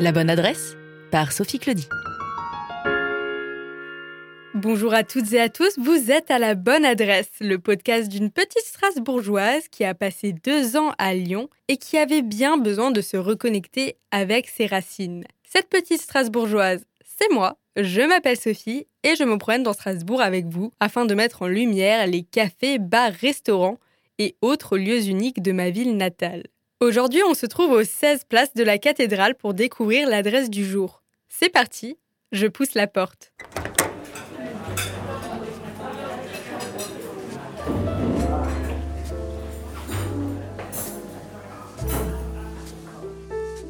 La bonne adresse par Sophie Claudie. Bonjour à toutes et à tous, vous êtes à la bonne adresse, le podcast d'une petite Strasbourgeoise qui a passé deux ans à Lyon et qui avait bien besoin de se reconnecter avec ses racines. Cette petite Strasbourgeoise, c'est moi, je m'appelle Sophie et je me promène dans Strasbourg avec vous afin de mettre en lumière les cafés, bars, restaurants et autres lieux uniques de ma ville natale. Aujourd'hui, on se trouve aux 16 places de la cathédrale pour découvrir l'adresse du jour. C'est parti, je pousse la porte.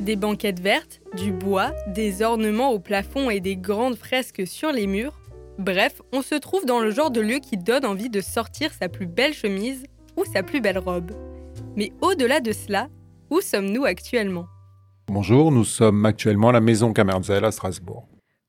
Des banquettes vertes, du bois, des ornements au plafond et des grandes fresques sur les murs. Bref, on se trouve dans le genre de lieu qui donne envie de sortir sa plus belle chemise ou sa plus belle robe. Mais au-delà de cela, où sommes-nous actuellement? Bonjour, nous sommes actuellement à la Maison Kamerzel à Strasbourg.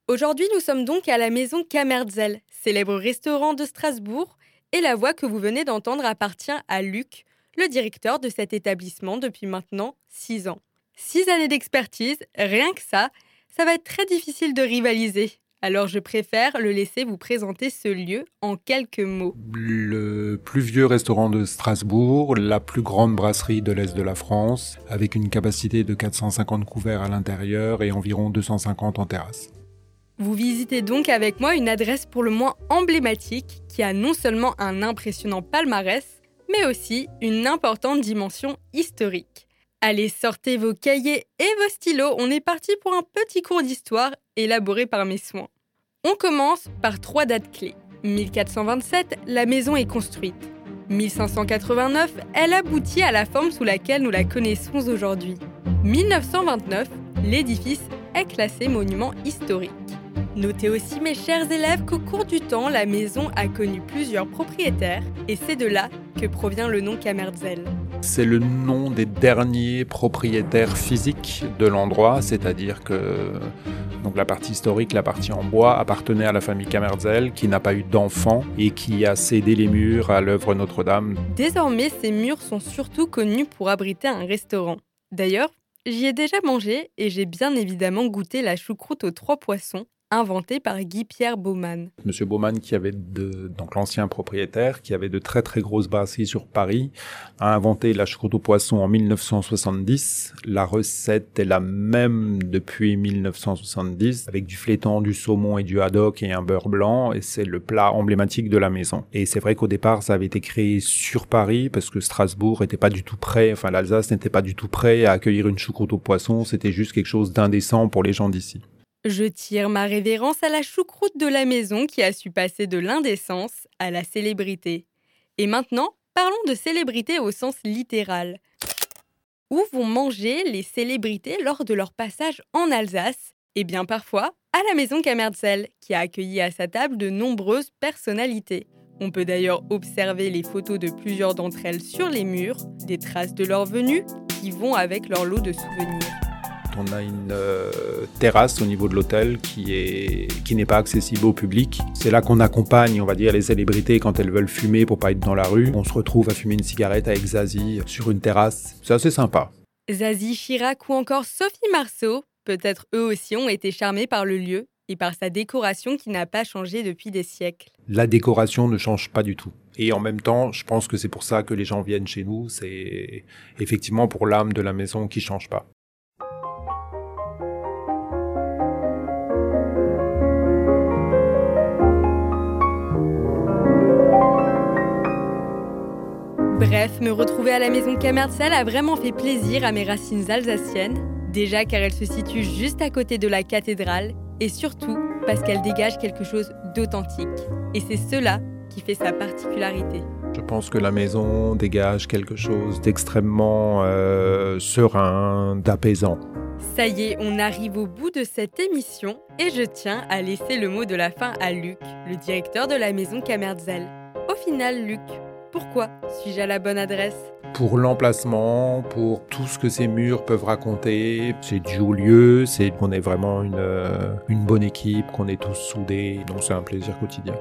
Aujourd'hui, nous sommes donc à la Maison Kamerzel, célèbre restaurant de Strasbourg, et la voix que vous venez d'entendre appartient à Luc, le directeur de cet établissement depuis maintenant 6 ans. Six années d'expertise, rien que ça, ça va être très difficile de rivaliser. Alors je préfère le laisser vous présenter ce lieu en quelques mots. Le plus vieux restaurant de Strasbourg, la plus grande brasserie de l'Est de la France, avec une capacité de 450 couverts à l'intérieur et environ 250 en terrasse. Vous visitez donc avec moi une adresse pour le moins emblématique qui a non seulement un impressionnant palmarès, mais aussi une importante dimension historique. Allez, sortez vos cahiers et vos stylos, on est parti pour un petit cours d'histoire élaboré par mes soins. On commence par trois dates clés. 1427, la maison est construite. 1589, elle aboutit à la forme sous laquelle nous la connaissons aujourd'hui. 1929, l'édifice est classé monument historique. Notez aussi mes chers élèves qu'au cours du temps, la maison a connu plusieurs propriétaires et c'est de là que provient le nom Kamerzel. C'est le nom des derniers propriétaires physiques de l'endroit, c'est-à-dire que donc la partie historique, la partie en bois, appartenait à la famille Kamerzel, qui n'a pas eu d'enfants et qui a cédé les murs à l'œuvre Notre-Dame. Désormais, ces murs sont surtout connus pour abriter un restaurant. D'ailleurs, j'y ai déjà mangé et j'ai bien évidemment goûté la choucroute aux trois poissons, inventé par Guy-Pierre Baumann. Monsieur Baumann, qui avait de, donc l'ancien propriétaire, qui avait de très très grosses brasseries sur Paris, a inventé la choucroute au poisson en 1970. La recette est la même depuis 1970, avec du flétan, du saumon et du haddock et un beurre blanc, et c'est le plat emblématique de la maison. Et c'est vrai qu'au départ, ça avait été créé sur Paris, parce que Strasbourg n'était pas du tout prêt, enfin l'Alsace n'était pas du tout prêt à accueillir une choucroute au poisson, c'était juste quelque chose d'indécent pour les gens d'ici. Je tire ma révérence à la choucroute de la maison qui a su passer de l'indécence à la célébrité. Et maintenant, parlons de célébrité au sens littéral. Où vont manger les célébrités lors de leur passage en Alsace? Et bien parfois, à la maison Kamerzel, qui a accueilli à sa table de nombreuses personnalités. On peut d'ailleurs observer les photos de plusieurs d'entre elles sur les murs, des traces de leur venue qui vont avec leur lot de souvenirs on a une euh, terrasse au niveau de l'hôtel qui est qui n'est pas accessible au public. C'est là qu'on accompagne, on va dire, les célébrités quand elles veulent fumer pour pas être dans la rue. On se retrouve à fumer une cigarette avec Zazie sur une terrasse. C'est assez sympa. Zazie Chirac ou encore Sophie Marceau, peut-être eux aussi ont été charmés par le lieu et par sa décoration qui n'a pas changé depuis des siècles. La décoration ne change pas du tout. Et en même temps, je pense que c'est pour ça que les gens viennent chez nous. C'est effectivement pour l'âme de la maison qui change pas. Bref, me retrouver à la maison Kamertsal a vraiment fait plaisir à mes racines alsaciennes, déjà car elle se situe juste à côté de la cathédrale, et surtout parce qu'elle dégage quelque chose d'authentique. Et c'est cela qui fait sa particularité. Je pense que la maison dégage quelque chose d'extrêmement euh, serein, d'apaisant. Ça y est, on arrive au bout de cette émission et je tiens à laisser le mot de la fin à Luc, le directeur de la maison Kamerzel. Au final, Luc, pourquoi suis-je à la bonne adresse? Pour l'emplacement, pour tout ce que ces murs peuvent raconter, c'est dû au lieu, c'est qu'on est vraiment une, euh, une bonne équipe, qu'on est tous soudés, donc c'est un plaisir quotidien.